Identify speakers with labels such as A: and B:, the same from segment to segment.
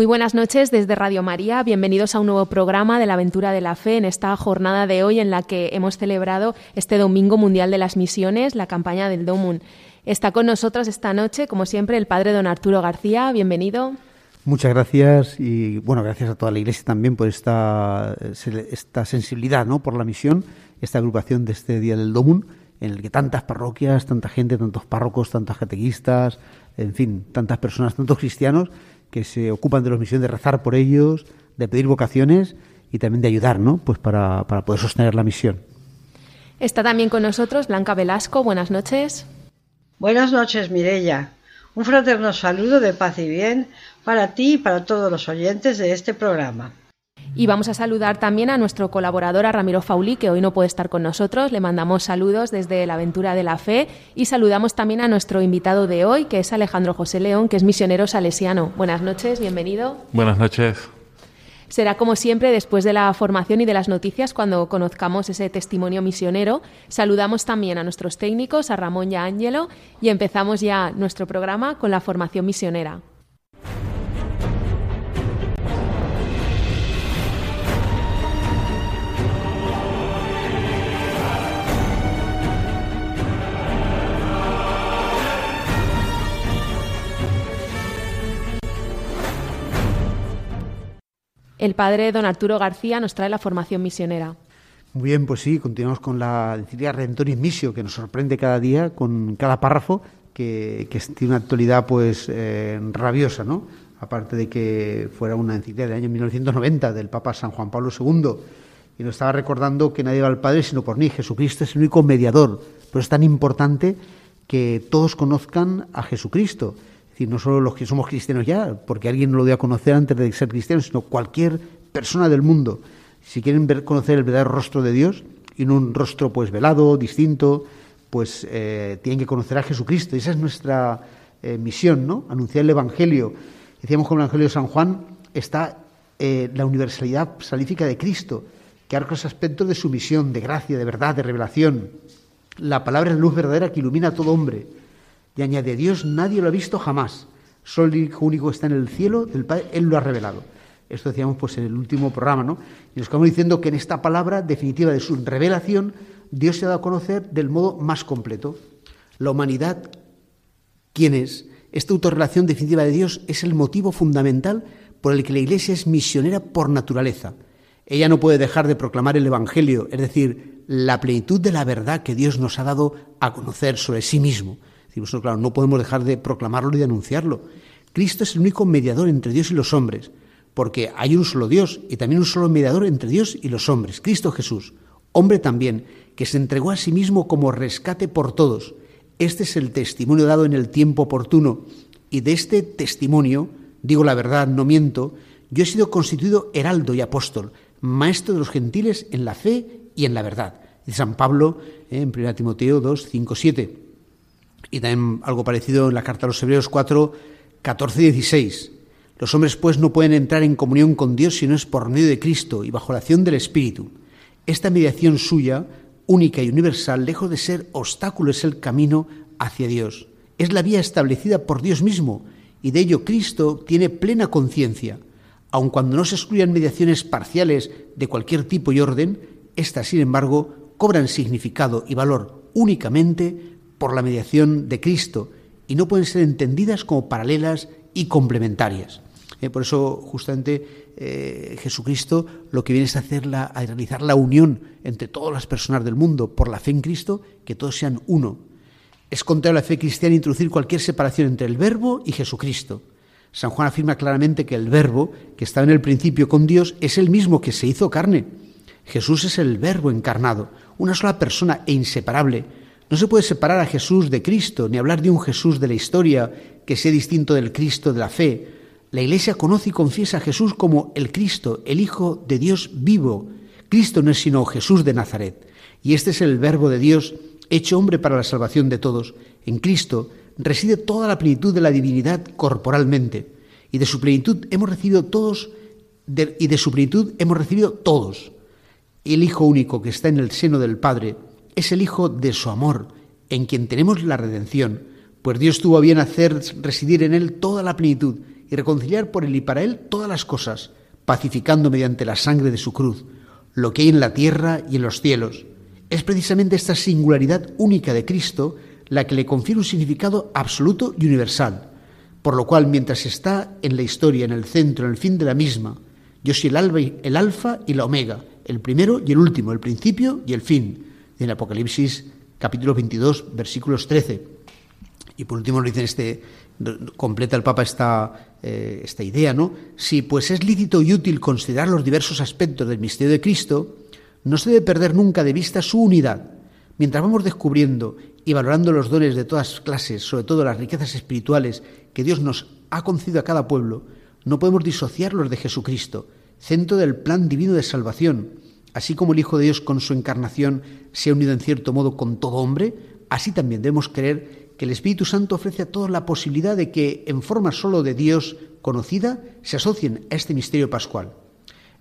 A: Muy buenas noches desde Radio María. Bienvenidos a un nuevo programa de la aventura de la fe en esta jornada de hoy en la que hemos celebrado este Domingo Mundial de las Misiones, la campaña del DOMUN. Está con nosotros esta noche, como siempre, el padre don Arturo García. Bienvenido.
B: Muchas gracias y bueno, gracias a toda la Iglesia también por esta, esta sensibilidad ¿no? por la misión, esta agrupación de este Día del DOMUN, en el que tantas parroquias, tanta gente, tantos párrocos, tantos catequistas, en fin, tantas personas, tantos cristianos que se ocupan de la misión de rezar por ellos, de pedir vocaciones y también de ayudar, ¿no? Pues para, para poder sostener la misión.
A: Está también con nosotros Blanca Velasco. Buenas noches.
C: Buenas noches, Mirella. Un fraterno saludo de paz y bien para ti y para todos los oyentes de este programa.
A: Y vamos a saludar también a nuestro colaborador, a Ramiro Fauli, que hoy no puede estar con nosotros. Le mandamos saludos desde la Aventura de la Fe y saludamos también a nuestro invitado de hoy, que es Alejandro José León, que es misionero salesiano. Buenas noches, bienvenido.
D: Buenas noches.
A: Será como siempre después de la formación y de las noticias cuando conozcamos ese testimonio misionero. Saludamos también a nuestros técnicos, a Ramón y a Ángelo, y empezamos ya nuestro programa con la formación misionera. El padre don Arturo García nos trae la formación misionera.
B: Muy bien, pues sí, continuamos con la encíclica Redentoris Missio, que nos sorprende cada día con cada párrafo que, tiene una actualidad pues eh, rabiosa, ¿no? Aparte de que fuera una encíclica del año 1990 del Papa San Juan Pablo II, y nos estaba recordando que nadie va al Padre sino por mí. Jesucristo es el único mediador. Pero es tan importante que todos conozcan a Jesucristo no solo los que somos cristianos ya, porque alguien no lo dio a conocer antes de ser cristiano, sino cualquier persona del mundo. Si quieren ver, conocer el verdadero rostro de Dios, y no un rostro pues velado, distinto, pues eh, tienen que conocer a Jesucristo. Esa es nuestra eh, misión, ¿no? Anunciar el Evangelio. Decíamos que en el Evangelio de San Juan está eh, la universalidad salífica de Cristo, que arca los aspectos de su misión, de gracia, de verdad, de revelación. La palabra es luz verdadera que ilumina a todo hombre y añade, Dios nadie lo ha visto jamás. Solo el Hijo único está en el cielo del Padre, Él lo ha revelado. Esto decíamos pues en el último programa, ¿no? Y nos estamos diciendo que en esta palabra definitiva de su revelación, Dios se ha dado a conocer del modo más completo. La humanidad, ¿quién es? Esta autorrelación definitiva de Dios es el motivo fundamental por el que la Iglesia es misionera por naturaleza. Ella no puede dejar de proclamar el Evangelio, es decir, la plenitud de la verdad que Dios nos ha dado a conocer sobre sí mismo. Decimos, claro, no podemos dejar de proclamarlo y de anunciarlo. Cristo es el único mediador entre Dios y los hombres, porque hay un solo Dios y también un solo mediador entre Dios y los hombres, Cristo Jesús, hombre también, que se entregó a sí mismo como rescate por todos. Este es el testimonio dado en el tiempo oportuno, y de este testimonio, digo la verdad, no miento, yo he sido constituido heraldo y apóstol, maestro de los gentiles en la fe y en la verdad. Dice San Pablo eh, en 1 Timoteo 2, 5, 7 y también algo parecido en la carta a los Hebreos 4, 14 y 16. Los hombres, pues, no pueden entrar en comunión con Dios si no es por medio de Cristo y bajo la acción del Espíritu. Esta mediación suya, única y universal, lejos de ser obstáculo, es el camino hacia Dios. Es la vía establecida por Dios mismo y de ello Cristo tiene plena conciencia. Aun cuando no se excluyan mediaciones parciales de cualquier tipo y orden, éstas, sin embargo, cobran significado y valor únicamente por la mediación de Cristo y no pueden ser entendidas como paralelas y complementarias. Eh, por eso, justamente, eh, Jesucristo lo que viene es a, hacer a realizar la unión entre todas las personas del mundo por la fe en Cristo, que todos sean uno. Es contrario a la fe cristiana introducir cualquier separación entre el Verbo y Jesucristo. San Juan afirma claramente que el Verbo, que estaba en el principio con Dios, es el mismo que se hizo carne. Jesús es el Verbo encarnado, una sola persona e inseparable, no se puede separar a Jesús de Cristo, ni hablar de un Jesús de la historia que sea distinto del Cristo de la fe. La Iglesia conoce y confiesa a Jesús como el Cristo, el Hijo de Dios vivo. Cristo no es sino Jesús de Nazaret. Y este es el Verbo de Dios hecho hombre para la salvación de todos, en Cristo reside toda la plenitud de la divinidad corporalmente, y de su plenitud hemos recibido todos, y de su plenitud hemos recibido todos. El Hijo único que está en el seno del Padre es el Hijo de su amor, en quien tenemos la redención, pues Dios tuvo a bien hacer residir en él toda la plenitud y reconciliar por él y para él todas las cosas, pacificando mediante la sangre de su cruz lo que hay en la tierra y en los cielos. Es precisamente esta singularidad única de Cristo la que le confiere un significado absoluto y universal, por lo cual mientras está en la historia, en el centro, en el fin de la misma, yo soy el, el alfa y la omega, el primero y el último, el principio y el fin, en Apocalipsis capítulo 22, versículos 13. Y por último nos dice este, completa el Papa esta, eh, esta idea, ¿no? Si pues es lícito y útil considerar los diversos aspectos del misterio de Cristo, no se debe perder nunca de vista su unidad. Mientras vamos descubriendo y valorando los dones de todas clases, sobre todo las riquezas espirituales que Dios nos ha concedido a cada pueblo, no podemos disociarlos de Jesucristo, centro del plan divino de salvación. Así como el Hijo de Dios con su encarnación se ha unido en cierto modo con todo hombre, así también debemos creer que el Espíritu Santo ofrece a todos la posibilidad de que, en forma solo de Dios conocida, se asocien a este misterio pascual.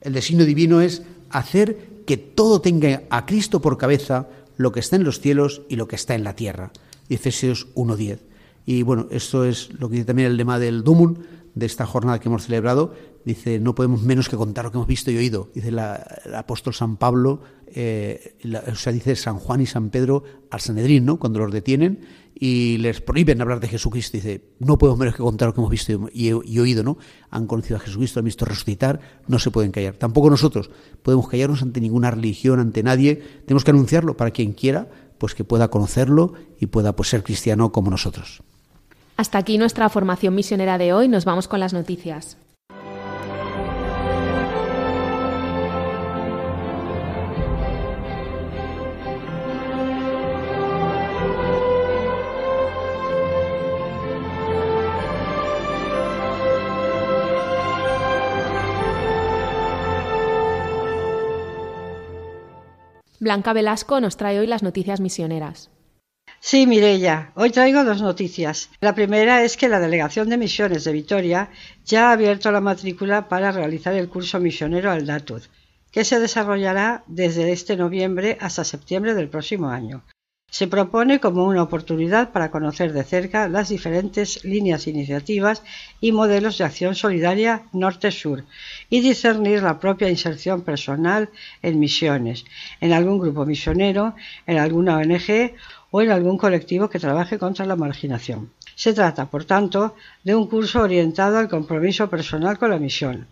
B: El designio divino es hacer que todo tenga a Cristo por cabeza lo que está en los cielos y lo que está en la tierra. Efesios 1.10. Y bueno, esto es lo que dice también el lema del Dumum, de esta jornada que hemos celebrado, dice, no podemos menos que contar lo que hemos visto y oído. Dice el apóstol San Pablo, eh, o sea, dice San Juan y San Pedro al Sanedrín, ¿no? Cuando los detienen y les prohíben hablar de Jesucristo. Dice, no podemos menos que contar lo que hemos visto y, y, oído, ¿no? Han conocido a Jesucristo, han visto resucitar, no se pueden callar. Tampoco nosotros podemos callarnos ante ninguna religión, ante nadie. Tenemos que anunciarlo para quien quiera, pues que pueda conocerlo y pueda pues, ser cristiano como nosotros.
A: Hasta aquí nuestra formación misionera de hoy. Nos vamos con las noticias. Blanca Velasco nos trae hoy las noticias misioneras.
C: Sí, Mirella, hoy traigo dos noticias. La primera es que la Delegación de Misiones de Vitoria ya ha abierto la matrícula para realizar el curso misionero al DATUD, que se desarrollará desde este noviembre hasta septiembre del próximo año. Se propone como una oportunidad para conocer de cerca las diferentes líneas iniciativas y modelos de acción solidaria norte-sur y discernir la propia inserción personal en misiones, en algún grupo misionero, en alguna ONG o en algún colectivo que trabaje contra la marginación. Se trata, por tanto, de un curso orientado al compromiso personal con la misión.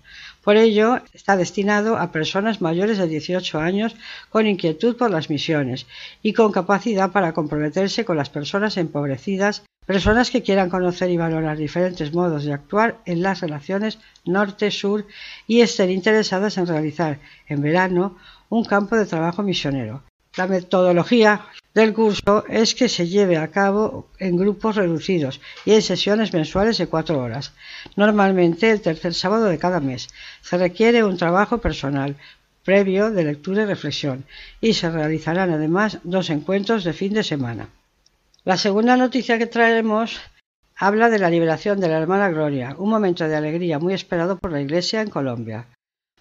C: Por ello, está destinado a personas mayores de 18 años con inquietud por las misiones y con capacidad para comprometerse con las personas empobrecidas, personas que quieran conocer y valorar diferentes modos de actuar en las relaciones norte-sur y estén interesadas en realizar en verano un campo de trabajo misionero. La metodología del curso es que se lleve a cabo en grupos reducidos y en sesiones mensuales de cuatro horas, normalmente el tercer sábado de cada mes. Se requiere un trabajo personal previo de lectura y reflexión y se realizarán además dos encuentros de fin de semana. La segunda noticia que traemos habla de la liberación de la hermana Gloria, un momento de alegría muy esperado por la Iglesia en Colombia.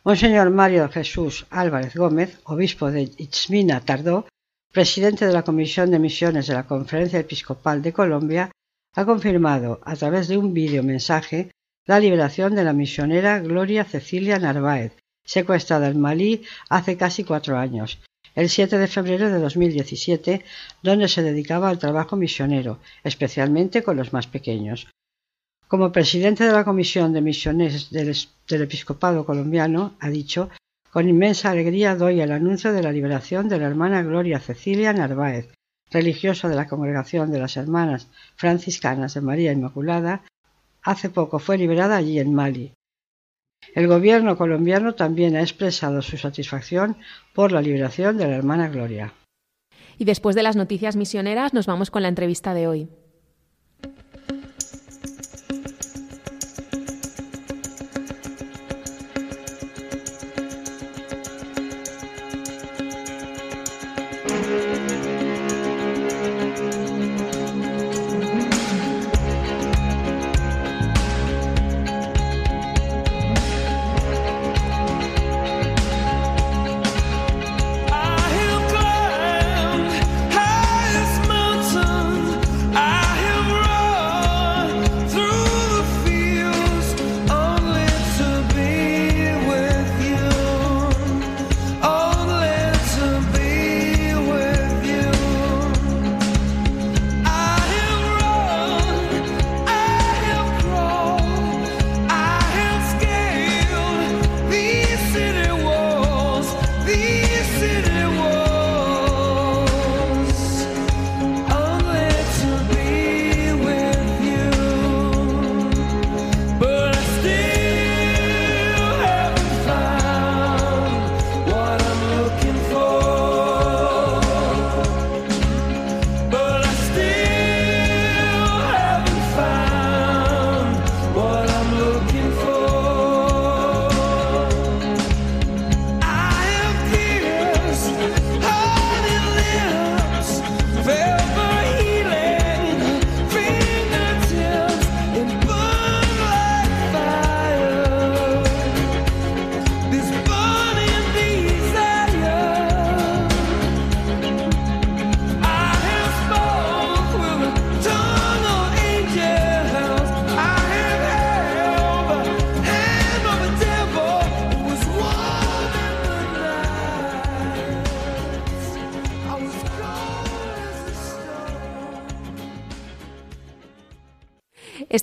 C: Monseñor Mario Jesús Álvarez Gómez, obispo de Itzmina Tardó, presidente de la Comisión de Misiones de la Conferencia Episcopal de Colombia, ha confirmado a través de un vídeo mensaje la liberación de la misionera Gloria Cecilia Narváez, secuestrada en Malí hace casi cuatro años, el 7 de febrero de 2017, donde se dedicaba al trabajo misionero, especialmente con los más pequeños. Como presidente de la Comisión de Misiones del, Episcopado colombiano, ha dicho, con inmensa alegría doy el anuncio de la liberación de la hermana Gloria Cecilia Narváez, religiosa de la Congregación de las Hermanas Franciscanas de María Inmaculada, hace poco fue liberada allí en Mali. El gobierno colombiano también ha expresado su satisfacción por la liberación de la hermana Gloria.
A: Y después de las noticias misioneras nos vamos con la entrevista de hoy.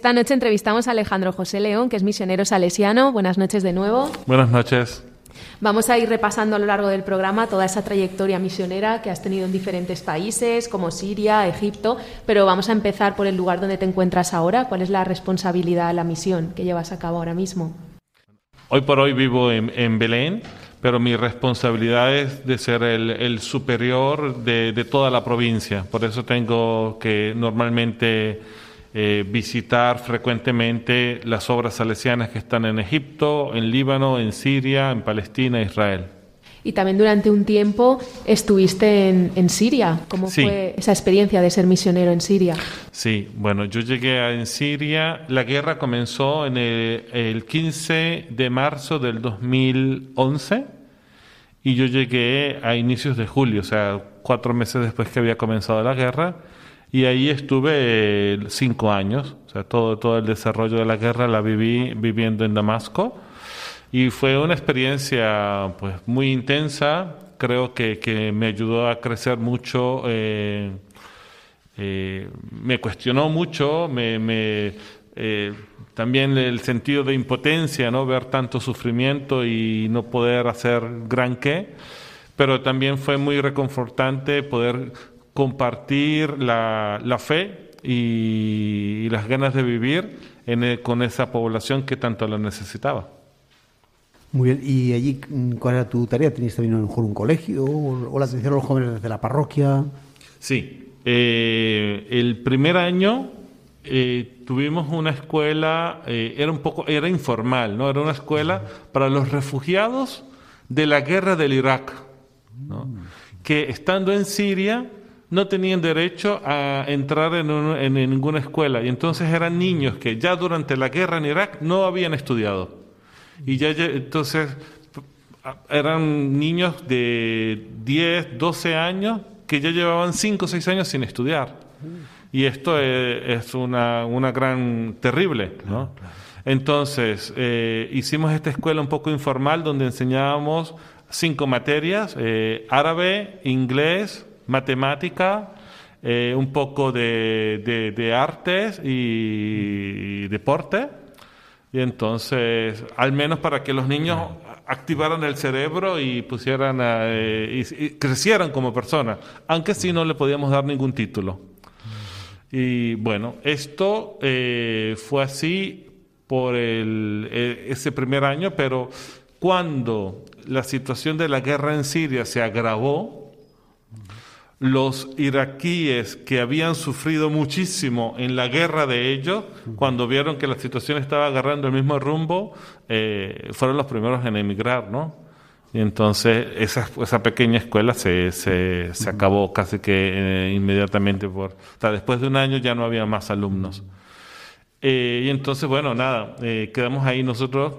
A: Esta noche entrevistamos a Alejandro José León, que es misionero salesiano. Buenas noches de nuevo.
D: Buenas noches.
A: Vamos a ir repasando a lo largo del programa toda esa trayectoria misionera que has tenido en diferentes países como Siria, Egipto, pero vamos a empezar por el lugar donde te encuentras ahora. ¿Cuál es la responsabilidad, la misión que llevas a cabo ahora mismo?
D: Hoy por hoy vivo en, Belén, pero mi responsabilidad es de ser el, superior de, toda la provincia. Por eso tengo que normalmente eh, visitar frecuentemente las obras salesianas que están en Egipto, en Líbano, en Siria, en Palestina, Israel.
A: Y también durante un tiempo estuviste en, Siria. ¿Cómo fue esa experiencia de ser misionero en Siria?
D: Sí, bueno, yo llegué a, en Siria. La guerra comenzó en el, 15 de marzo del 2011 y yo llegué a inicios de julio, o sea, cuatro meses después que había comenzado la guerra. Y ahí estuve eh, cinco años, o sea, todo, todo el desarrollo de la guerra la viví viviendo en Damasco. Y fue una experiencia pues, muy intensa, creo que, que me ayudó a crecer mucho, eh, eh, me cuestionó mucho, me, me eh, también el sentido de impotencia, ¿no? ver tanto sufrimiento y no poder hacer gran qué, pero también fue muy reconfortante poder compartir la, la fe y, las ganas de vivir en con esa población que tanto la necesitaba.
B: Muy bien, ¿y allí cuál era tu tarea? ¿Tenías también a lo mejor un colegio o, la atención a los jóvenes desde la parroquia?
D: Sí, eh, el primer año eh, tuvimos una escuela, eh, era un poco, era informal, ¿no? Era una escuela para los refugiados de la guerra del Irak, ¿no? que estando en Siria no tenían derecho a entrar en, en ninguna escuela y entonces eran niños que ya durante la guerra en Irak no habían estudiado. Y ya, entonces eran niños de 10, 12 años que ya llevaban 5 o 6 años sin estudiar. Y esto es, una, una, gran, terrible, ¿no? Entonces, eh, hicimos esta escuela un poco informal donde enseñábamos cinco materias, eh, árabe, inglés, matemática, eh, un poco de, de artes y deporte y entonces, al menos para que los niños activaran el cerebro y pusieran eh, crecieran como personas, aunque sí no le podíamos dar ningún título. Y bueno, esto eh, fue así por el, ese primer año, pero cuando la situación de la guerra en Siria se agravó, los iraquíes que habían sufrido muchísimo en la guerra de ellos, cuando vieron que la situación estaba agarrando el mismo rumbo, eh, fueron los primeros en emigrar, ¿no? Y entonces esa, esa pequeña escuela se, se, se acabó casi que eh, inmediatamente. Por, o sea, después de un año ya no había más alumnos. Eh, y entonces, bueno, nada, quedamos ahí nosotros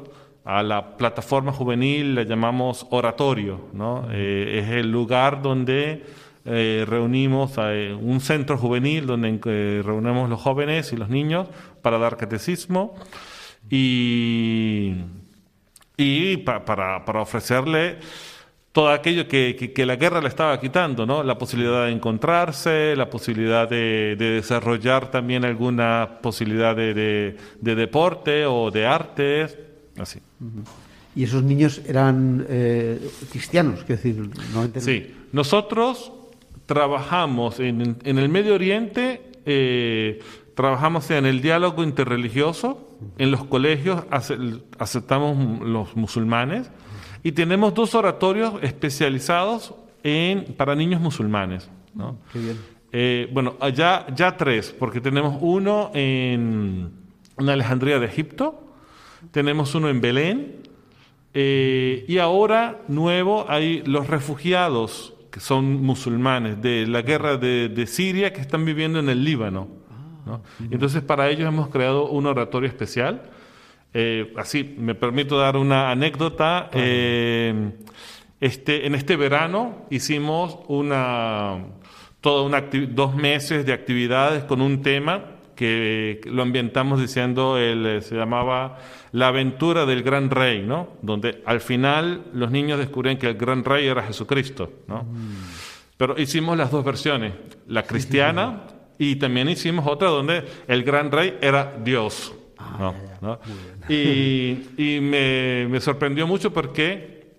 D: a la plataforma juvenil, la llamamos oratorio, ¿no? es el lugar donde eh, reunimos a, eh, un centro juvenil donde eh, reunimos los jóvenes y los niños para dar catecismo y, y para, para ofrecerle todo aquello que, que, la guerra le estaba quitando, ¿no? La posibilidad de encontrarse, la posibilidad de, desarrollar también alguna posibilidad de, de, deporte o de artes, así.
B: ¿Y esos niños eran cristianos? Quiero decir,
D: no Sí, nosotros trabajamos en, el Medio Oriente, eh, trabajamos en el diálogo interreligioso, en los colegios aceptamos los musulmanes y tenemos dos oratorios especializados en, para niños musulmanes. Eh, bueno, allá ya tres, porque tenemos uno en, en Alejandría de Egipto, tenemos uno en Belén, eh, y ahora nuevo hay los refugiados que son musulmanes de la guerra de, Siria que están viviendo en el Líbano. Ah, Entonces para ellos hemos creado un oratorio especial. Eh, así, me permito dar una anécdota. Eh, este, en este verano hicimos una, toda una dos meses de actividades con un tema que lo ambientamos diciendo, el, se llamaba La aventura del gran rey, ¿no? Donde al final los niños descubrían que el gran rey era Jesucristo, ¿no? Mm. Pero hicimos las dos versiones, la cristiana y también hicimos otra donde el gran rey era Dios.
B: Ah,
D: Y, y me, me, sorprendió mucho porque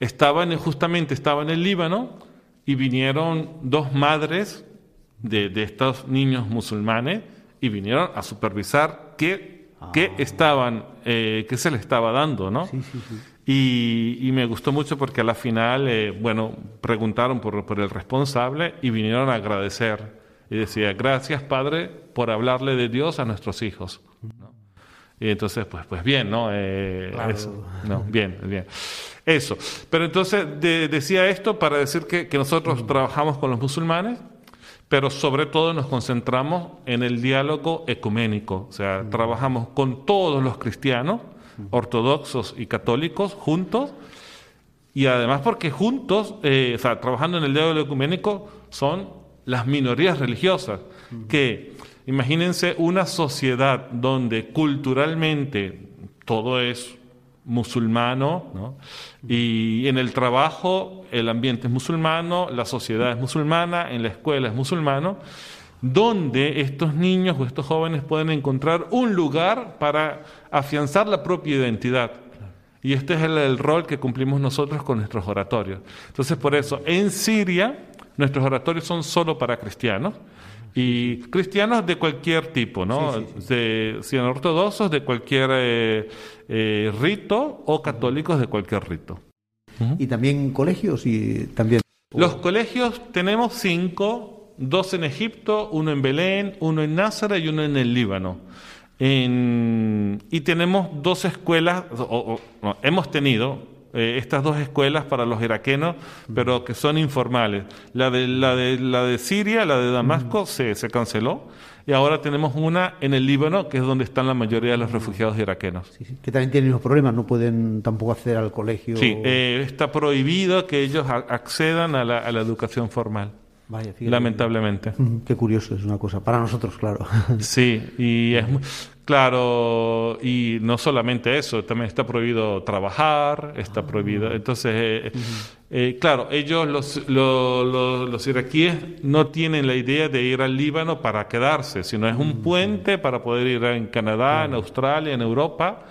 D: estaba en, justamente estaba en el Líbano y vinieron dos madres de, de estos niños musulmanes y vinieron a supervisar qué, qué
B: Ah.
D: estaban, eh, qué se les estaba dando, ¿no?
B: Sí, sí, sí.
D: Y, y me gustó mucho porque a la final, eh, bueno, preguntaron por, por el responsable y vinieron a agradecer. Y decía, gracias Padre por hablarle de Dios a nuestros hijos. ¿no? Y entonces, pues, pues bien, ¿no? Eh,
B: Claro.
D: eso, ¿no? Bien, bien. Eso. Pero entonces de- decía esto para decir que, que nosotros trabajamos con los musulmanes, pero sobre todo nos concentramos en el diálogo ecuménico. O sea, trabajamos con todos los cristianos, ortodoxos y católicos, juntos, y además porque juntos, eh, o sea, trabajando en el diálogo ecuménico, son las minorías religiosas, que imagínense una sociedad donde culturalmente todo es musulmano, ¿no? y en el trabajo el ambiente es musulmano, la sociedad es musulmana, en la escuela es musulmano, donde estos niños o estos jóvenes pueden encontrar un lugar para afianzar la propia identidad. Y este es el, el rol que cumplimos nosotros con nuestros oratorios. Entonces, por eso, en Siria, nuestros oratorios son solo para cristianos. Y cristianos de cualquier tipo, ¿no?
B: Sí, sí,
D: De, ortodoxos de cualquier eh, eh, rito o católicos de cualquier rito.
B: Y también colegios y también.
D: Los colegios tenemos cinco, dos en Egipto, uno en Belén, uno en Názaret y uno en el Líbano. En- y tenemos dos escuelas, o- o- no, hemos tenido eh, estas dos escuelas para los iraquenos, pero que son informales. La de, la de, la de Siria, la de Damasco, se, se canceló. Y ahora tenemos una en el Líbano, que es donde están la mayoría de los refugiados iraquenos.
B: Sí, sí, que también tienen los problemas, no pueden tampoco acceder al colegio.
D: Sí, eh, está prohibido que ellos accedan a la, a la educación formal.
B: Vaya, fíjate.
D: Lamentablemente.
B: Qué curioso, es una cosa. Para nosotros, claro.
D: Sí, y es claro, y no solamente eso, también está prohibido trabajar, está prohibido. Entonces, eh, eh, claro, ellos, los, lo- lo- los iraquíes, no tienen la idea de ir al Líbano para quedarse, sino es un puente para poder ir en Canadá, en Australia, en Europa,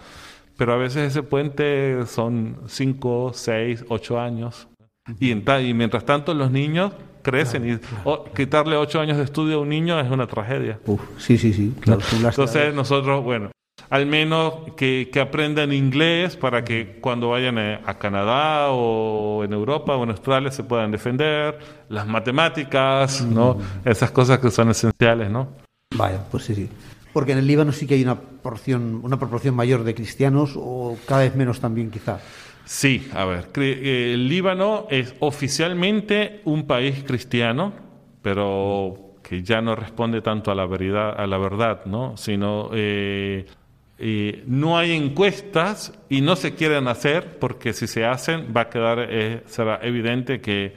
D: pero a veces ese puente son cinco, seis, ocho años. Y, en ta- y mientras tanto los niños crecen y quitarle ocho años de estudio a un niño es una tragedia.
B: Uf, sí, sí, sí. Claro,
D: Entonces nosotros, bueno, al menos que, que aprendan inglés para que cuando vayan a, a Canadá o en Europa o en Australia se puedan defender, las matemáticas, ¿no? Esas cosas que son esenciales, ¿no?
B: Vaya, pues sí, sí. Porque en el Líbano sí que hay una porción, una proporción mayor de cristianos o cada vez menos también, quizá.
D: Sí, a ver, eh, el Líbano es oficialmente un país cristiano, pero que ya no responde tanto a la verdad, a la verdad ¿no? Sino eh, eh, no hay encuestas y no se quieren hacer porque si se hacen va a quedar, eh, será evidente que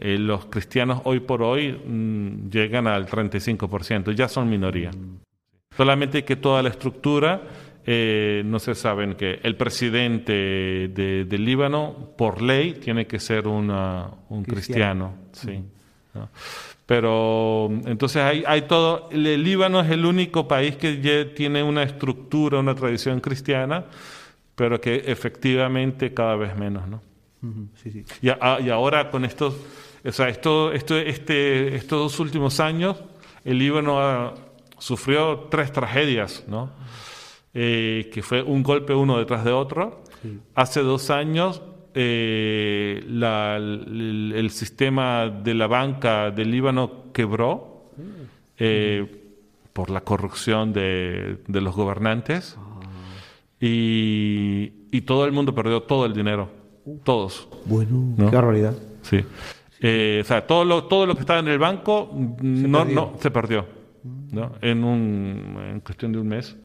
D: eh, los cristianos hoy por hoy mm, llegan al 35%, ya son minoría. Solamente que toda la estructura, eh, no se saben que el presidente de, del Líbano, por ley, tiene que ser una- un cristiano. sí, ¿no? Pero entonces hay, hay todo. El Líbano es el único país que ya tiene una estructura, una tradición cristiana, pero que efectivamente cada vez menos, ¿no?
B: Sí, sí.
D: Y, a- y ahora con estos, o sea, esto, esto, este, estos dos últimos años, el Líbano ha- sufrió tres tragedias, ¿no? Eh, que fue un golpe uno detrás de otro. Hace dos años eh, la- el, el sistema de la banca del Líbano quebró eh, por la corrupción de, de los gobernantes y, y todo el mundo perdió todo el dinero, todos.
B: Bueno,
D: ¿No?
B: qué barbaridad.
D: Sí. Eh, o sea, todo lo, todo lo que estaba en el banco no,
B: perdió.
D: no se perdió ¿no? en, un, en cuestión de un mes.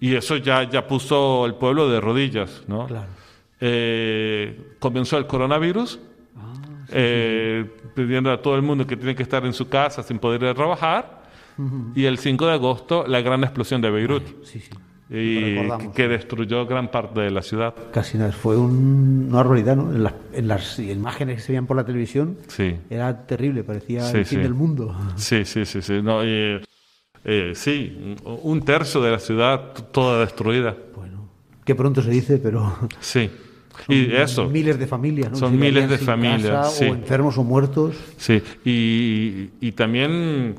D: Y eso ya, ya puso el pueblo de rodillas. ¿no?
B: Claro.
D: Eh, comenzó el coronavirus, eh, pidiendo a todo el mundo que tiene que estar en su casa sin poder ir a trabajar. Y el 5 de agosto, la gran explosión de Beirut.
B: Sí, sí.
D: y que destruyó gran parte de la ciudad.
B: Casi nada, fue un, una realidad, ¿no? En, las imágenes que se veían por la televisión
D: sí.
B: era terrible, parecía el fin del mundo.
D: Sí, sí, sí, sí. No, eh, sí, un tercio de la ciudad toda destruida.
B: Bueno, que pronto se dice, pero...
D: Sí. y eso.
B: Miles de familias, ¿no?
D: Son miles de familias.
B: O enfermos o muertos.
D: Sí, y, y también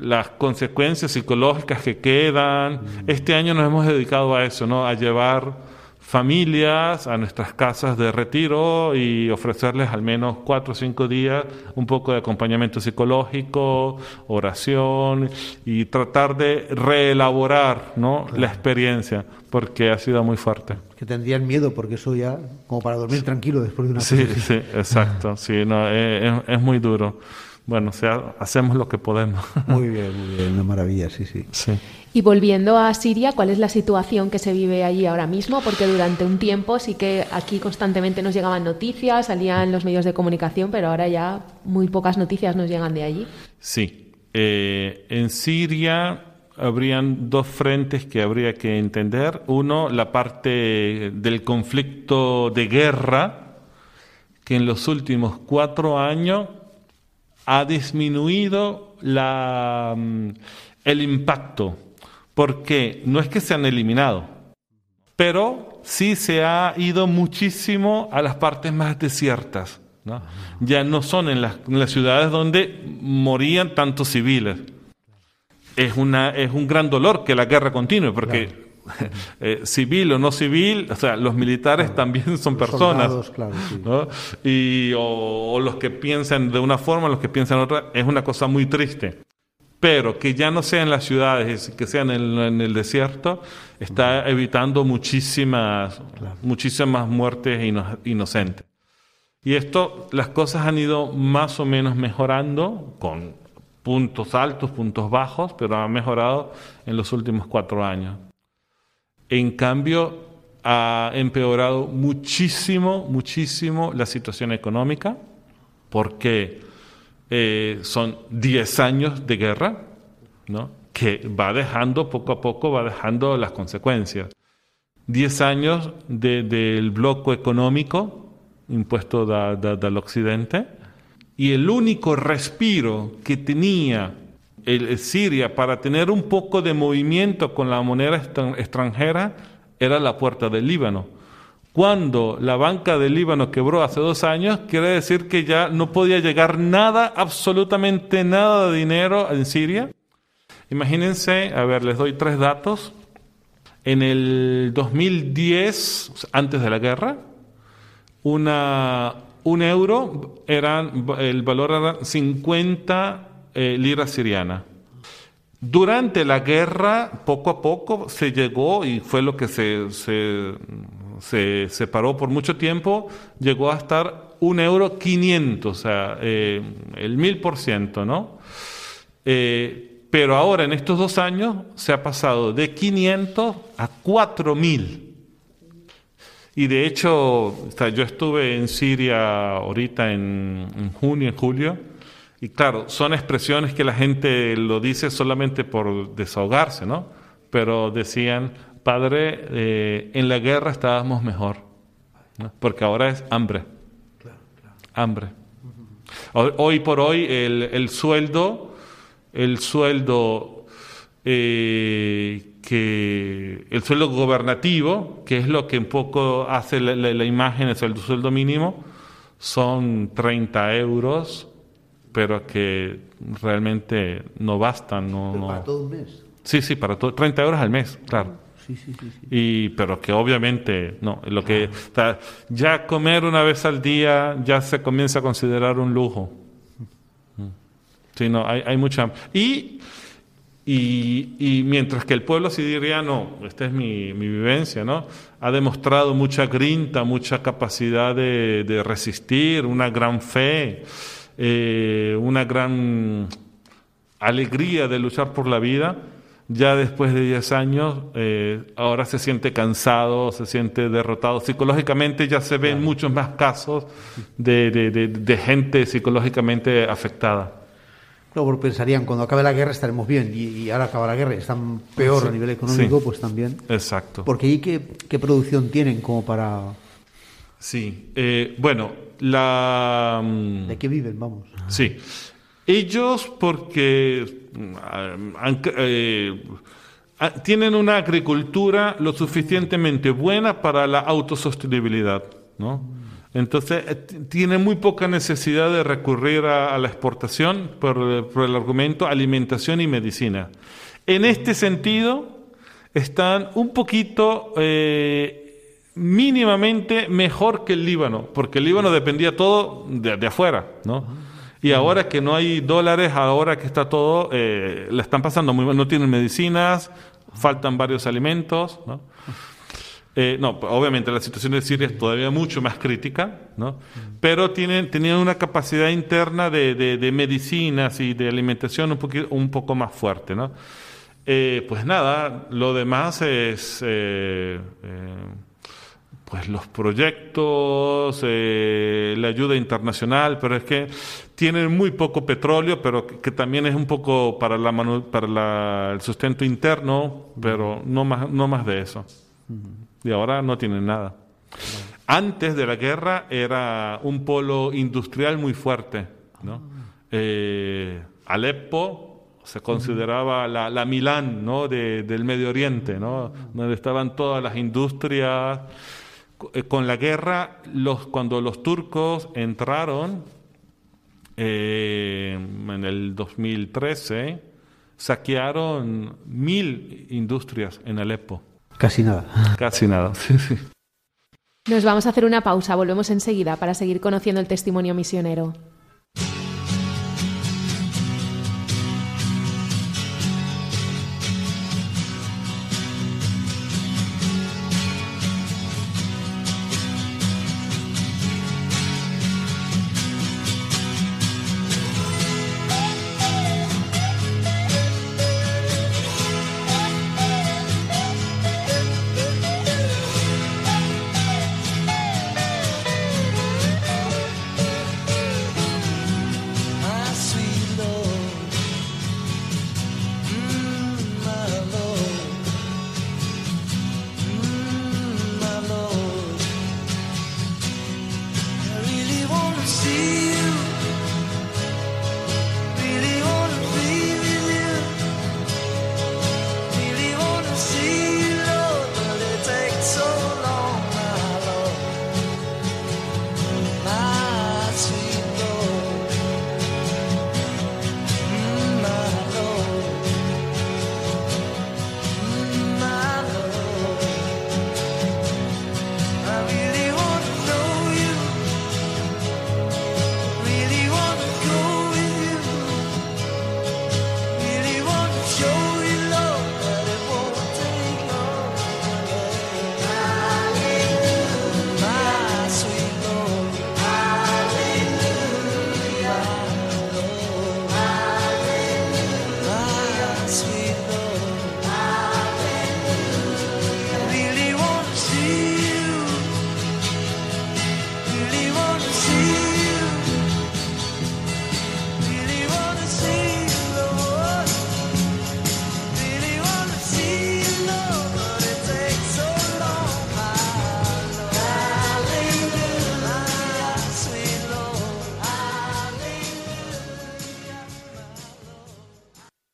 D: las consecuencias psicológicas que quedan. Mm. Este año nos hemos dedicado a eso, ¿no? A llevar familias a nuestras casas de retiro y ofrecerles al menos cuatro o cinco días un poco de acompañamiento psicológico, oración y tratar de reelaborar ¿no? la experiencia porque ha sido muy fuerte.
B: Que tendrían miedo porque eso ya como para dormir tranquilo después de una
D: Sí, sí, exacto, sí, no, es, es muy duro bueno, o sea, hacemos lo que podemos.
B: Muy bien, muy bien, una maravilla, sí, sí,
D: sí.
A: Y volviendo a Siria, ¿cuál es la situación que se vive allí ahora mismo? Porque durante un tiempo sí que aquí constantemente nos llegaban noticias, salían los medios de comunicación, pero ahora ya muy pocas noticias nos llegan de allí.
D: Sí, eh, en Siria habrían dos frentes que habría que entender. Uno, la parte del conflicto de guerra, que en los últimos cuatro años ha disminuido mm, el impacto, porque no es que se han eliminado, pero sí se ha ido muchísimo a las partes más desiertas. Ya no son en las, ciudades donde morían tantos civiles. Es, una, es un gran dolor que la guerra continúe, porque Eh, civil o no civil, o sea, los militares también son personas. y, o, los que piensan de una forma, los que piensan de otra, es una cosa muy triste. Pero que ya no sea en las ciudades, que sean en, el desierto, está evitando muchísimas, muchísimas muertes inocentes. Y esto, las cosas han ido más o menos mejorando con puntos altos, puntos bajos, pero ha mejorado en los últimos cuatro años. En cambio, ha empeorado muchísimo, muchísimo la situación económica, porque eh, son 10 años de guerra, ¿no? que va dejando, poco a poco, va dejando las consecuencias. 10 años del bloque económico impuesto del occidente, y el único respiro que tenía el, Siria para tener un poco de movimiento con la moneda extranjera era la puerta del Líbano. Cuando la banca del Líbano quebró hace dos años, quiere decir que ya no podía llegar nada, absolutamente nada de dinero en Siria. Imagínense, a ver, les doy tres datos. En el 2010, antes de la guerra, una, un euro, eran, el valor era 50 eh, lira siriana. Durante la guerra, poco a poco se llegó, y fue lo que se, se, separó por mucho tiempo, llegó a estar un euro 500, o sea, eh, el mil por ciento, ¿no? Eh, pero ahora, en estos dos años, se ha pasado de 500 a 4000. Y de hecho, yo estuve en Siria ahorita en, en junio, en julio, y claro, son expresiones que la gente lo dice solamente por desahogarse, ¿no? Pero decían, padre, eh, en la guerra estábamos mejor, porque ahora es hambre. Hambre. Hoy, por hoy el, sueldo, el sueldo eh, que el sueldo gobernativo, que es lo que un poco hace la, la, imagen, el sueldo, sueldo mínimo, son 30 euros pero que realmente no bastan. No,
B: para todo un mes.
D: Sí, sí, para todo, 30 euros al mes, claro.
B: Sí, sí, sí,
D: Y, pero que obviamente, no, lo que, ya comer una vez al día ya se comienza a considerar un lujo. Sí, no, hay, hay mucha... Y, y, y, mientras que el pueblo no esta es mi, mi, vivencia, ¿no? Ha demostrado mucha grinta, mucha capacidad de, de resistir, una gran fe. Eh, una gran alegría de luchar por la vida, ya después de 10 años, eh, ahora se siente cansado, se siente derrotado. Psicológicamente ya se ven muchos más casos de, de, gente psicológicamente afectada.
B: Claro, pensarían, cuando acabe la guerra estaremos bien, y, ahora acaba la guerra y están peor a nivel económico, pues también.
D: Exacto.
B: Porque ahí, ¿qué, ¿qué, producción tienen como para...?
D: Sí, eh, bueno, la...
B: ¿De qué viven, vamos?
D: Sí. Ellos, porque mm, eh, tienen una agricultura lo suficientemente buena para la autosostenibilidad, ¿no? Entonces, eh, tiene muy poca necesidad de recurrir a, la exportación por, el argumento alimentación y medicina. En este sentido, están un poquito eh, mínimamente mejor que el Líbano, porque el Líbano dependía todo de, afuera, ¿no? Y ahora que no hay dólares, ahora que está todo, eh, le están pasando muy mal, no tienen medicinas, faltan varios alimentos, ¿no? Eh, no, obviamente la situación de Siria es todavía mucho más crítica, ¿no? pero tienen, tenían una capacidad interna de, de, medicinas y de alimentación un, poquito, un poco más fuerte. ¿no? Eh, pues nada, lo demás es eh, pues los proyectos, la ayuda internacional, pero es que tienen muy poco petróleo, pero que, también es un poco para, la, para el sustento interno, pero no más, no más de eso y ahora no tienen nada. Antes de la guerra era un polo industrial muy fuerte. ¿no? Eh, Alepo se consideraba la, la Milán ¿no? del Medio Oriente, ¿no? donde estaban todas las industrias. Eh, con la guerra, los, cuando los turcos entraron eh, en el 2013, saquearon mil industrias en Alepo.
B: Casi nada.
D: Casi nada, sí, sí.
E: Nos vamos a hacer una pausa, volvemos enseguida para seguir conociendo el testimonio misionero.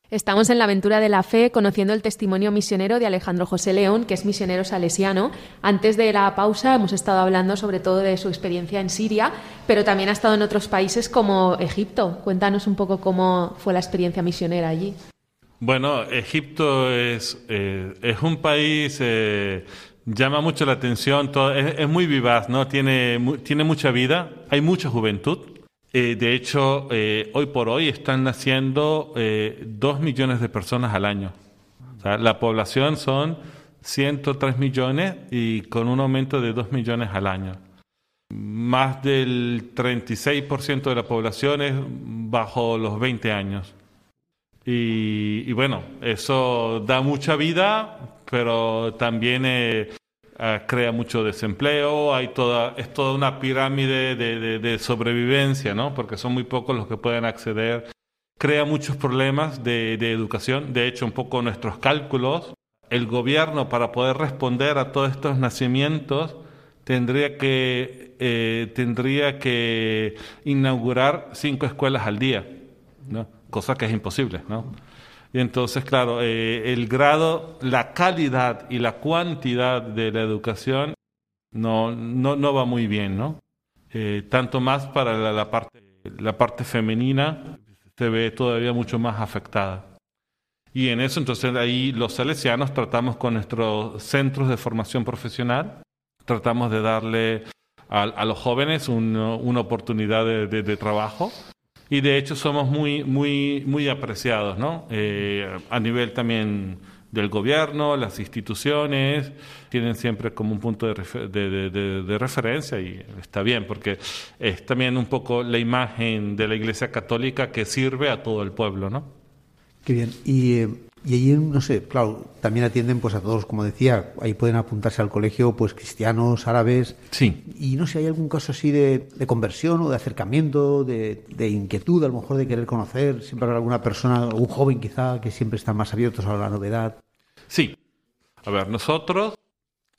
E: Estamos en la aventura de la fe conociendo el testimonio misionero de Alejandro José León, que es misionero salesiano. Antes de la pausa hemos estado hablando sobre todo de su experiencia en Siria, pero también ha estado en otros países como Egipto. Cuéntanos un poco cómo fue la experiencia misionera allí.
D: Bueno, Egipto es, eh, es un país, eh, llama mucho la atención, es, muy vivaz, ¿no? Tiene, tiene mucha vida, hay mucha juventud. Eh, de hecho, eh, hoy por hoy están naciendo eh, dos millones de personas al año. la población son 103 millones y con un aumento de 2 millones al año. Más del 36% de la población es bajo los 20 años. Y, y bueno, eso da mucha vida, pero también Ah, crea mucho desempleo, hay toda, es toda una pirámide de, de, sobrevivencia, ¿no? Porque son muy pocos los que pueden acceder crea muchos problemas de, educación. De hecho, un poco nuestros cálculos, el gobierno para poder responder a todos estos nacimientos tendría que, eh, tendría que inaugurar cinco escuelas al día, ¿no? cosa que es imposible. ¿no? Entonces, claro, eh, el grado, la calidad y la cuantidad de la educación no, no, no va muy bien, ¿no? Eh, tanto más para la, parte, la parte femenina se ve todavía mucho más afectada. Y en eso, entonces, ahí los salesianos tratamos con nuestros centros de formación profesional, tratamos de darle a, los jóvenes una oportunidad de, trabajo y de hecho somos muy, muy, muy apreciados, ¿no? Eh, a nivel también del gobierno, las instituciones, tienen siempre como un punto de, referencia y está bien, porque es también un poco la imagen de la Iglesia Católica que sirve a todo el pueblo, ¿no?
B: Qué bien. Eh, y allí, no sé, claro, también atienden pues a todos, como decía, ahí pueden apuntarse al colegio pues cristianos, árabes.
D: Sí.
B: Y no sé, ¿hay algún caso así de, conversión o de acercamiento, de, de, inquietud, a lo mejor de querer conocer? Siempre habrá alguna persona, algún joven quizá, que siempre están más abiertos a la novedad.
D: Sí. A ver, nosotros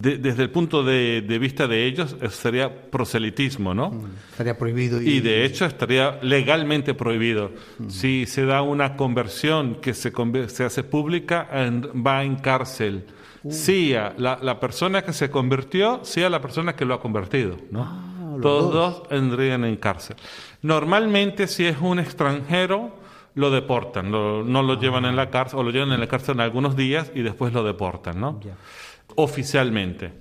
D: desde el punto de, vista de ellos, sería proselitismo, ¿no? Mm,
B: estaría prohibido.
D: Y... de hecho estaría legalmente prohibido. Mm. Si se da una conversión que se, se hace pública, va en cárcel. Uh. Sea la, persona que se convirtió, sea la persona que lo ha convertido, ¿no? Ah, Todos dos entrarían en cárcel. Normalmente, si es un extranjero, lo deportan, no lo llevan en la cárcel, o lo llevan en la cárcel en algunos días y después lo deportan, ¿no? Oficialmente.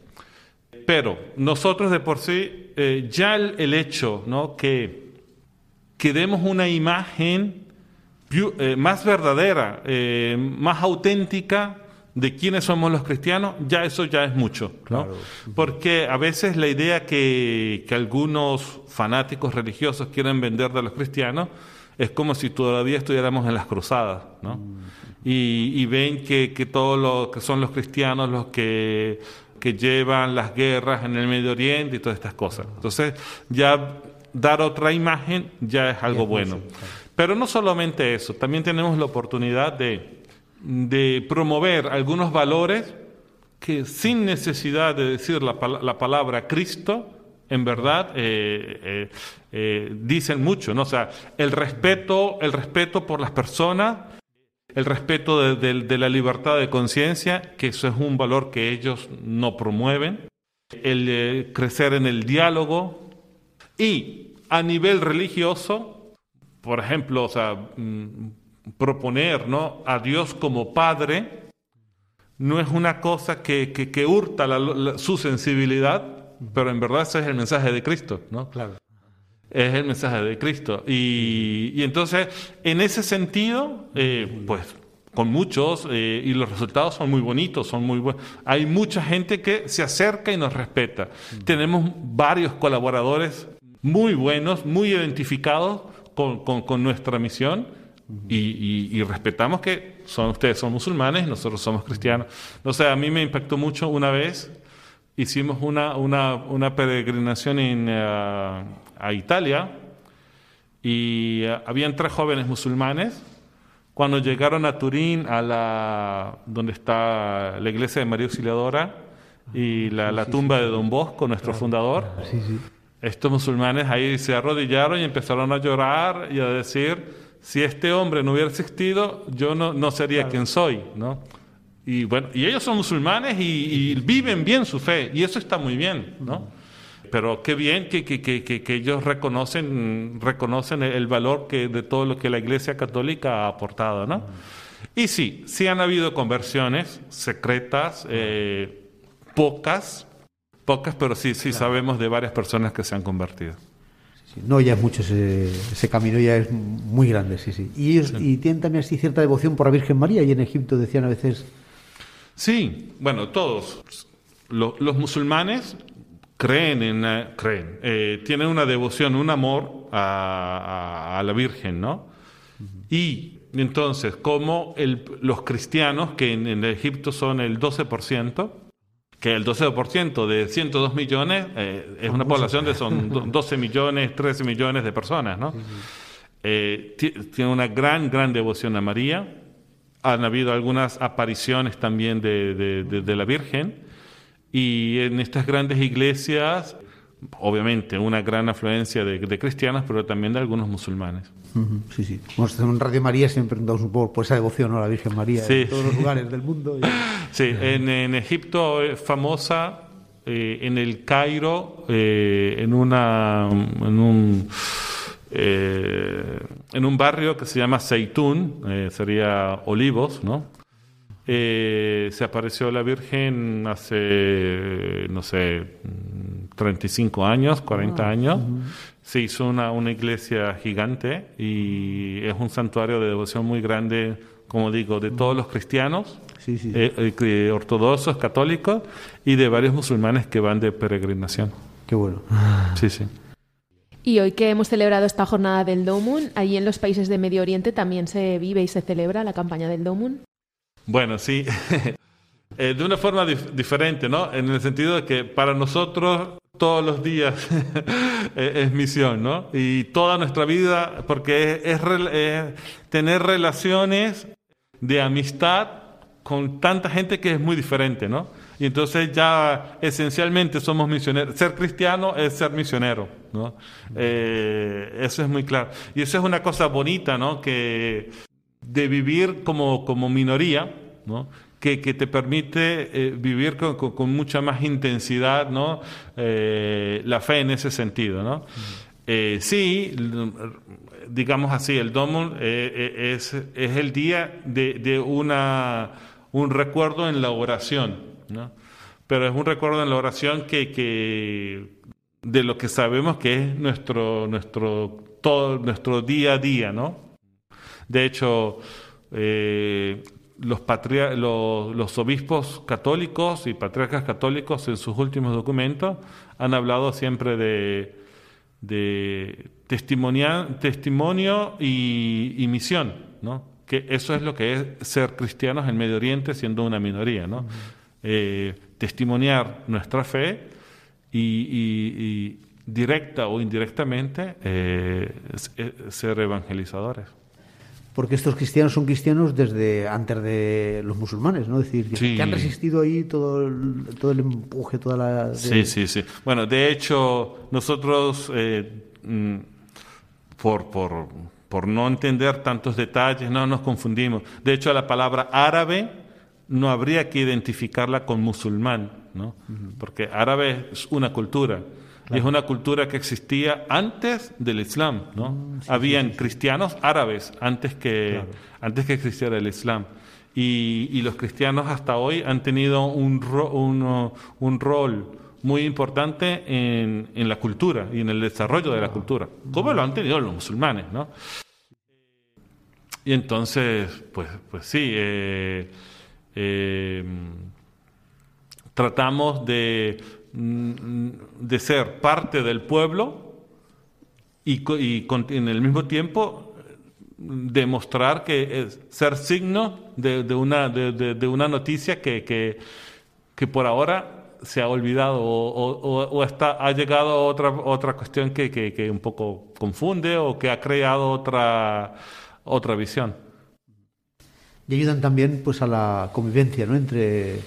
D: Pero nosotros de por sí, eh, ya el, hecho ¿no? que, que demos una imagen eh, más verdadera, eh, más auténtica de quiénes somos los cristianos, ya eso ya es mucho. Porque a veces la idea que, que algunos fanáticos religiosos quieren vender de los cristianos es como si todavía estuviéramos en las cruzadas, ¿no? Mm. Y, ven que, que todos los que son los cristianos los que, que llevan las guerras en el Medio Oriente y todas estas cosas. Entonces, ya dar otra imagen ya es algo bueno. Pero no solamente eso, también tenemos la oportunidad de, de promover algunos valores que sin necesidad de decir la, la palabra Cristo, en verdad eh, eh, eh, dicen mucho, ¿no? O sea, el respeto, el respeto por las personas, el respeto de, la libertad de conciencia, que eso es un valor que ellos no promueven, el crecer en el diálogo y a nivel religioso, por ejemplo, o sea, mm, proponer ¿no? a Dios como Padre no es una cosa que, que, hurta su sensibilidad, pero en verdad ese es el mensaje de Cristo, ¿no?
B: Claro.
D: Es el mensaje de Cristo. Y, y entonces, en ese sentido, eh, pues con muchos eh, y los resultados son muy bonitos, son muy buenos. Hay mucha gente que se acerca y nos respeta. Tenemos varios colaboradores muy buenos, muy identificados con, con, nuestra misión y, y, respetamos que son ustedes son musulmanes, nosotros somos cristianos. No sé, a mí me impactó mucho una vez hicimos una, una, una peregrinación en, eh, a Italia y uh, habían tres jóvenes musulmanes. Cuando llegaron a Turín, a la, donde está la iglesia de María Auxiliadora y la, la tumba de Don Bosco, nuestro fundador, estos musulmanes ahí se arrodillaron y empezaron a llorar y a decir, si este hombre no hubiera existido, yo no, no sería quien soy, ¿no? Y bueno, y ellos son musulmanes y, viven bien su fe, y eso está muy bien, ¿no? Pero qué bien que, que, que, que, ellos reconocen, reconocen el valor que, de todo lo que la Iglesia Católica ha aportado, ¿no? Y sí, sí han habido conversiones secretas, eh, pocas, pocas, pero sí, sí sabemos de varias personas que se han convertido.
B: no, ya es mucho ese, camino, ya es muy grande, sí, sí. Y, y tienen también así cierta devoción por la Virgen María, y en Egipto decían a veces
D: Sí, bueno, todos. Los, musulmanes creen en eh, creen eh, tienen una devoción un amor a, la Virgen no y entonces como los cristianos que en, Egipto son el 12% que el 12% de 102 millones eh, es una población de son 12 millones 13 millones de personas no eh, tiene una gran, gran devoción a María. Han habido algunas apariciones también de, la Virgen. Y en estas grandes iglesias, obviamente, una gran afluencia de, cristianos, pero también de algunos musulmanes.
B: Sí, sí. en Radio María siempre preguntamos un poco por esa devoción a la Virgen María en todos los lugares del mundo.
D: Sí, en, Egipto es famosa, eh, en el Cairo, eh, en, una, en un eh, en un barrio que se llama Seitún, eh, sería Olivos, ¿no? Eh, se apareció la Virgen hace, no sé, 35 años, 40 ah, años. Se hizo una, una iglesia gigante y es un santuario de devoción muy grande, como digo, de todos los cristianos, ortodoxos, católicos y de varios musulmanes que van de peregrinación.
B: Qué bueno.
D: Sí, sí.
A: Y hoy que hemos celebrado esta jornada del Domun, allí en los países de Medio Oriente también se vive y se celebra la campaña del Domun.
D: Bueno, sí, eh, de una forma diferente, ¿no? En el sentido de que para nosotros todos los días es misión, ¿no? Y toda nuestra vida, porque es tener relaciones de amistad con tanta gente que es muy diferente, ¿no? Y entonces ya esencialmente somos misioneros. Ser cristiano es ser misionero, ¿no? Eh, eso es muy claro. Y eso es una cosa bonita, ¿no? Que de vivir como, como minoría, ¿no? Que, que, te permite eh, vivir con, con, mucha más intensidad ¿no? Eh, la fe en ese sentido. ¿no? sí, digamos así, el Domo es, es el día de, de una, un recuerdo en la oración. ¿No? Pero es un recuerdo en la oración que, que de lo que sabemos que es nuestro, nuestro, todo, nuestro día a día, ¿no? De hecho, eh, los, los, los, obispos católicos y patriarcas católicos en sus últimos documentos han hablado siempre de, de testimonio y, y, misión, ¿no? que eso es lo que es ser cristianos en Medio Oriente siendo una minoría. ¿no? Eh, testimoniar nuestra fe y, directa o indirectamente eh, eh, ser evangelizadores.
B: Porque estos cristianos son cristianos desde antes de los musulmanes, ¿no? Es decir, que, han resistido ahí todo el, todo el empuje, toda la...
D: Sí, sí, sí. Bueno, de hecho, nosotros, mm, por, por, por no entender tantos detalles, no nos confundimos. De hecho, la palabra árabe no habría que identificarla con musulmán, ¿no? porque árabe es una cultura. Y es una cultura que existía antes del Islam, ¿no? Mm, Habían cristianos árabes antes que, antes que existiera el Islam. Y, los cristianos hasta hoy han tenido un, un, rol muy importante en, en, la cultura y en el desarrollo de la cultura, como lo han tenido los musulmanes, ¿no? Y entonces, pues, pues sí, eh, eh, tratamos de, mm, de, ser parte del pueblo y, en el mismo tiempo demostrar que es ser signo de, una, de, una noticia que, que, por ahora se ha olvidado o, está, ha llegado a otra, otra cuestión que, que, un poco confunde o que ha creado otra, otra visión
B: y ayudan también pues a la convivencia ¿no? entre,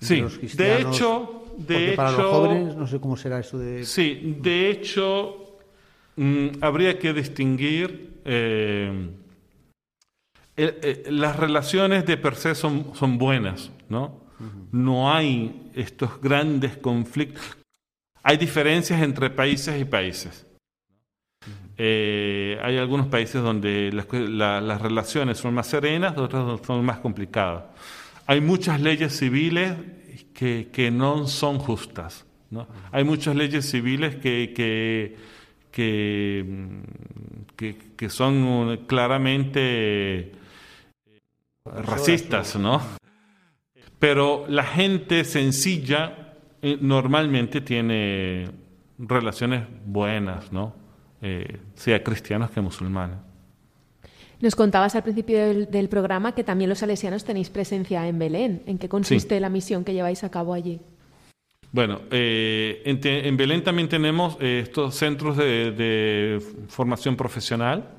D: sí, los cristianos. De hecho, de
B: para los jóvenes no sé cómo será eso de...
D: Sí, de hecho mm, habría que distinguir... Eh, eh, las relaciones de per se son, son buenas, ¿no? No hay estos grandes conflictos. Hay diferencias entre países y países. Eh, hay algunos países donde las, relaciones son más serenas, otros son más complicadas. Hay muchas leyes civiles que, no son justas. ¿no? Hay muchas leyes civiles que, que, que, son claramente racistas, ¿no? Pero la gente sencilla eh, normalmente tiene relaciones buenas, ¿no? Eh, sea cristianos que musulmanes.
A: Nos contabas al principio del, programa que también los salesianos tenéis presencia en Belén. ¿En qué consiste la misión que lleváis a cabo allí?
D: Bueno, eh, en, Belén también tenemos eh, estos centros de, formación profesional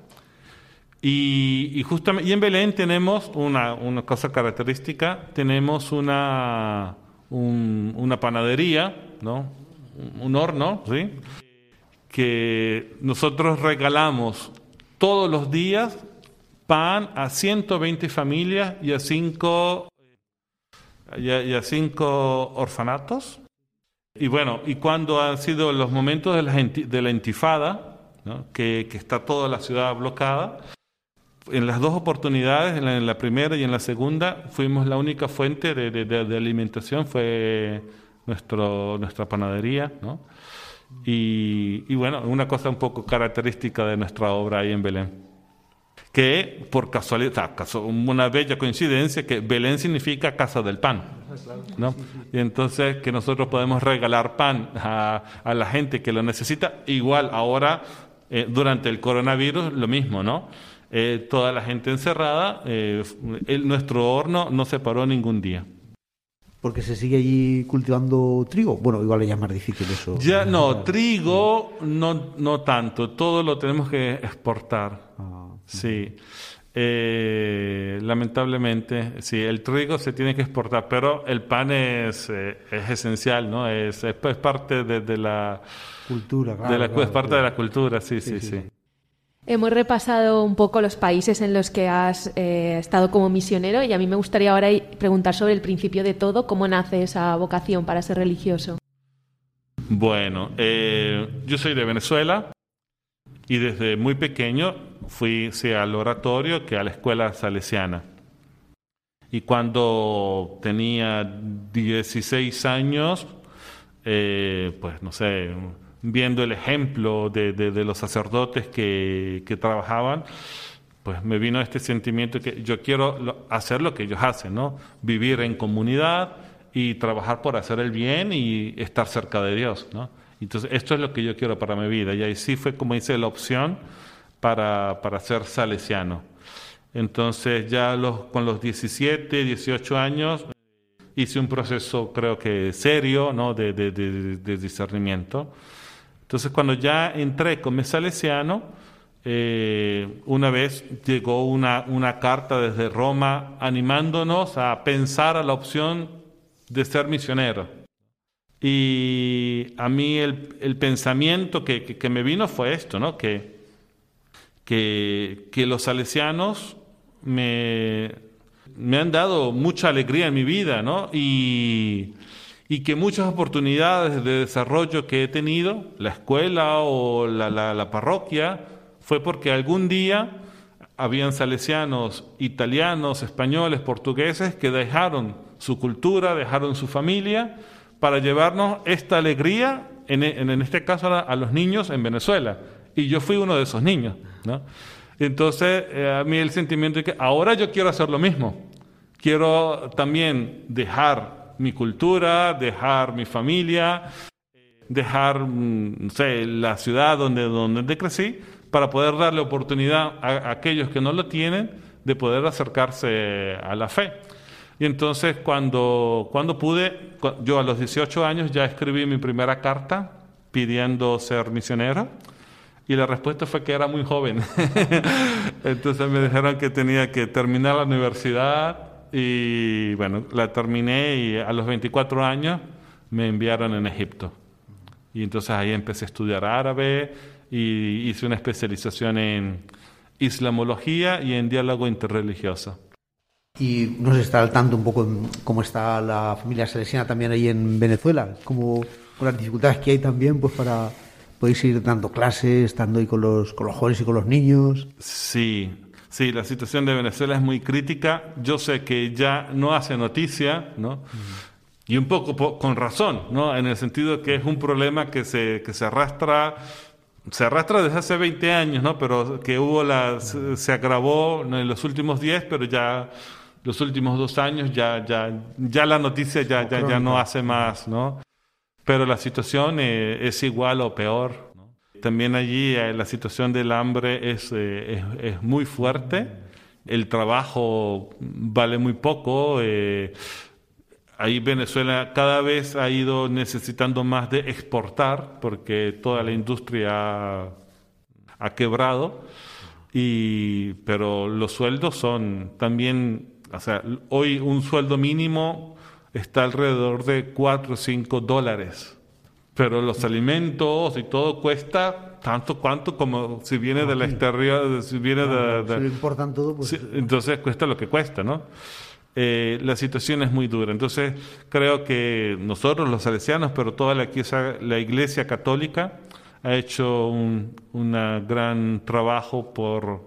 D: Y, justamente, y en Belén tenemos una, una cosa característica, tenemos una, una panadería, ¿no? un horno, ¿sí? Que nosotros regalamos todos los días pan a 120 familias y a 5 y a, cinco orfanatos. Y bueno, y cuando han sido los momentos de la, de la intifada, que, que, está toda la ciudad bloqueada, en las dos oportunidades, en la, primera y en la segunda, fuimos la única fuente de, de, alimentación, fue nuestro, nuestra panadería, ¿no? Y, bueno, una cosa un poco característica de nuestra obra ahí en Belén. Que por casualidad, una bella coincidencia, que Belén significa casa del pan. ¿no? Y entonces que nosotros podemos regalar pan a, la gente que lo necesita. Igual ahora, eh, durante el coronavirus, lo mismo, ¿no? Eh, toda la gente encerrada, eh, nuestro horno no se paró ningún día
B: porque se sigue allí cultivando trigo. Bueno, igual ya es más difícil eso.
D: Ya no, trigo no, no tanto, todo lo tenemos que exportar. Ah, sí. Eh, lamentablemente, sí, el trigo se tiene que exportar, pero el pan es, eh, es esencial, ¿no? Es, es, parte de, la
B: cultura,
D: de la, es parte de la cultura, sí, sí. sí.
A: Hemos repasado un poco los países en los que has eh, estado como misionero y a mí me gustaría ahora preguntar sobre el principio de todo, cómo nace esa vocación para ser religioso.
D: Bueno, eh, yo soy de Venezuela y desde muy pequeño fui sea al oratorio que a la escuela salesiana. Y cuando tenía 16 años, eh, pues no sé, viendo el ejemplo de, de, los sacerdotes que, que, trabajaban, pues me vino este sentimiento que yo quiero hacer lo que ellos hacen, ¿no? Vivir en comunidad y trabajar por hacer el bien y estar cerca de Dios, ¿no? Entonces, esto es lo que yo quiero para mi vida. Y ahí sí fue, como dice, la opción para, para ser salesiano. Entonces, ya los, con los 17, 18 años, hice un proceso, creo que serio, ¿no? de, de, discernimiento. Entonces, cuando ya entré como salesiano, eh, una vez llegó una, una carta desde Roma animándonos a pensar a la opción de ser misionero. Y a mí el, el pensamiento que, que, me vino fue esto, ¿no? que, que, que los salesianos me, me, han dado mucha alegría en mi vida, ¿no? Y, y que muchas oportunidades de desarrollo que he tenido, la escuela o la, parroquia, fue porque algún día habían salesianos italianos, españoles, portugueses que dejaron su cultura, dejaron su familia para llevarnos esta alegría, en, en este caso a, los niños en Venezuela. Y yo fui uno de esos niños. ¿no? Entonces, eh, a mí el sentimiento es que ahora yo quiero hacer lo mismo. Quiero también dejar mi cultura, dejar mi familia, dejar mm, no sé, la ciudad donde, donde crecí, para poder darle oportunidad a, aquellos que no lo tienen de poder acercarse a la fe. Y entonces cuando, cuando pude, yo a los 18 años ya escribí mi primera carta pidiendo ser misionero. Y la respuesta fue que era muy joven. entonces me dijeron que tenía que terminar la universidad, y bueno, la terminé y a los 24 años me enviaron en Egipto. Y entonces ahí empecé a estudiar árabe y hice una especialización en islamología y en diálogo interreligioso.
B: Y nos está al tanto un poco cómo está la familia salesiana también ahí en Venezuela, como con las dificultades que hay también pues para poder ir dando clases, estando ahí con los, con los jóvenes y con los niños.
D: Sí, Sí, la situación de Venezuela es muy crítica. Yo sé que ya no hace noticia, ¿no? Y un poco con razón, ¿no? En el sentido que es un problema que se, que se arrastra se arrastra desde hace 20 años, ¿no? Pero que hubo la, se, agravó en los últimos 10, pero ya los últimos dos años ya, ya, ya la noticia ya, ya, ya no hace más, ¿no? Pero la situación eh, es igual o peor, también allí eh, la situación del hambre es, eh, es, muy fuerte, el trabajo vale muy poco. Eh, ahí Venezuela cada vez ha ido necesitando más de exportar porque toda la industria ha, quebrado. Y, pero los sueldos son también, o sea, hoy un sueldo mínimo está alrededor de 4 o 5 dólares. Pero los alimentos y todo cuesta tanto cuanto como si viene del exterior, si viene de,
B: Si lo importan todo, pues...
D: Sí, entonces cuesta lo que cuesta, ¿no? Eh, la situación es muy dura. Entonces creo que nosotros los salesianos, pero toda la iglesia, la iglesia católica ha hecho un una gran trabajo por,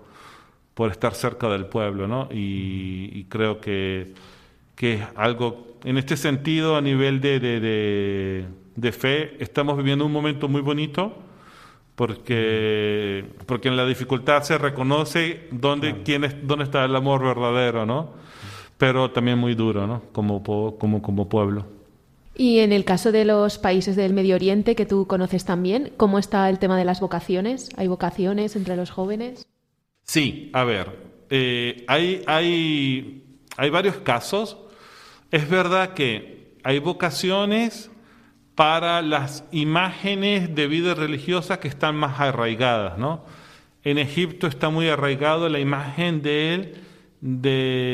D: por estar cerca del pueblo, ¿no? Y, y creo que, que es algo, en este sentido, a nivel de, de, de, fe, estamos viviendo un momento muy bonito porque, porque en la dificultad se reconoce dónde, quién es, dónde está el amor verdadero, ¿no? Pero también muy duro, ¿no? Como, como, como pueblo.
A: Y en el caso de los países del Medio Oriente, que tú conoces también, ¿cómo está el tema de las vocaciones? ¿Hay vocaciones entre los jóvenes?
D: Sí, a ver, eh, hay, hay, hay varios casos. Es verdad que hay vocaciones para las imágenes de vida religiosa que están más arraigadas, ¿no? En Egipto está muy arraigado la imagen de de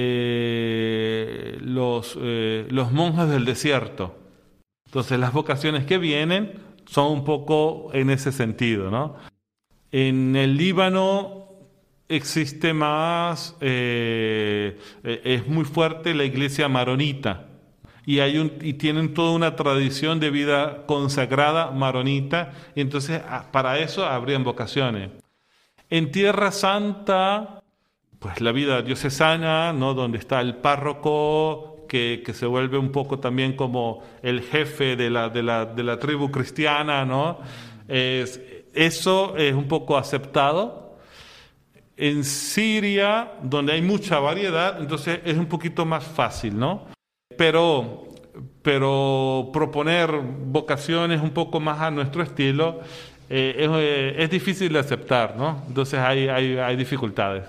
D: los, eh, los monjes del desierto. Entonces las vocaciones que vienen son un poco en ese sentido, ¿no? En el Líbano existe más, eh, eh, es muy fuerte la iglesia maronita y, tienen toda una tradición de vida consagrada maronita y entonces ah, para eso habrían vocaciones. En Tierra Santa, pues la vida diocesana, ¿no? donde está el párroco que, que se vuelve un poco también como el jefe de la, de la, de la tribu cristiana, ¿no? Es, eso es un poco aceptado. En Siria, donde hay mucha variedad, entonces es un poquito más fácil, ¿no? Pero, pero proponer vocaciones un poco más a nuestro estilo eh, es, eh, es difícil de aceptar, ¿no? Entonces hay, hay, hay dificultades.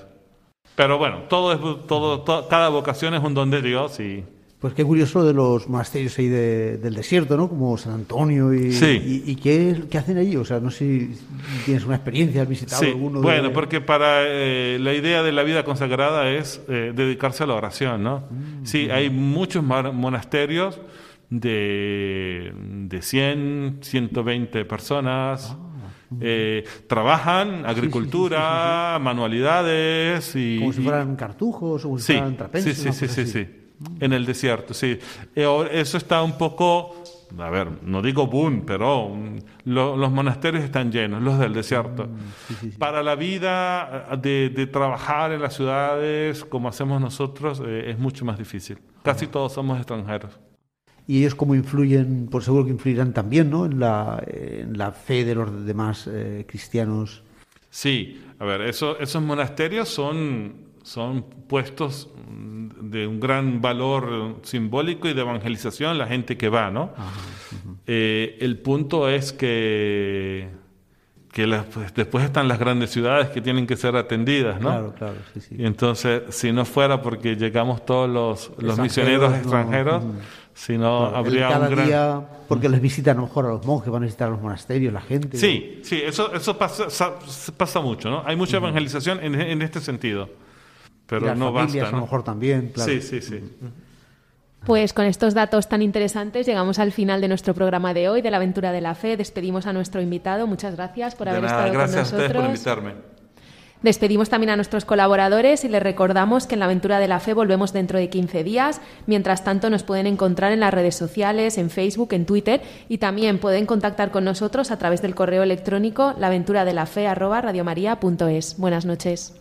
D: Pero bueno, todo es, todo, to- cada vocación es un don de Dios y
B: Pues qué curioso de los monasterios ahí de- del desierto, ¿no? Como San Antonio y,
D: Sí.
B: y, y qué, qué hacen allí. O sea, no sé si tienes una experiencia, has visitado
D: Sí,
B: alguno. de-
D: bueno, porque para eh, la idea de la vida consagrada es eh, dedicarse a la oración, ¿no? Sí, hay muchos monasterios de, de 100, 120 personas. eh, trabajan agricultura, manualidades y...
B: Como si fueran cartujos o como si fueran trapenses.
D: sí, sí, sí, sí. En el desierto, sí. Eh, Eso está un poco, a ver, no digo boom, pero mm, lo- los monasterios están llenos, los del desierto.
B: Mm,
D: Para la vida eh, de, de trabajar en las ciudades como hacemos nosotros eh, es mucho más difícil. Casi todos somos extranjeros.
B: Y ellos cómo influyen, por seguro que influirán también, ¿no? En la, en la fe de los demás eh, cristianos.
D: Sí, a ver, eso- esos monasterios son, son puestos de un gran valor simbólico y de evangelización, la gente que va, ¿no? Eh, el punto es que, que las- pues, después están las grandes ciudades que tienen que ser atendidas, ¿no?
B: Claro, claro, sí, sí.
D: Y entonces, si no fuera porque llegamos todos los, los
B: Extranjeros,
D: misioneros
B: no,
D: extranjeros,
B: ujú.
D: si no
B: Claro,
D: habría
B: cada
D: un gran...
B: día, porque les visitan a lo mejor a los monjes, van a visitar a los monasterios, la gente.
D: Sí, sí, eso, eso pasa, sa- pasa mucho, ¿no? Hay mucha evangelización en, en este sentido, pero
B: las
D: no
B: familias
D: basta,
B: a lo mejor también, claro.
D: Sí, sí, sí.
A: Pues con estos datos tan interesantes llegamos al final de nuestro programa de hoy, de la aventura de la fe. Despedimos a nuestro invitado. Muchas gracias por
D: De
A: haber
D: nada,
A: estado
D: gracias a
A: con
D: ustedes por
A: nosotros.
D: invitarme.
A: Despedimos también a nuestros colaboradores y les recordamos que en la aventura de la fe volvemos dentro de 15 días. Mientras tanto, nos pueden encontrar en las redes sociales, en Facebook, en Twitter y también pueden contactar con nosotros a través del correo electrónico laventuradelafe@radiomaria.es. Buenas noches.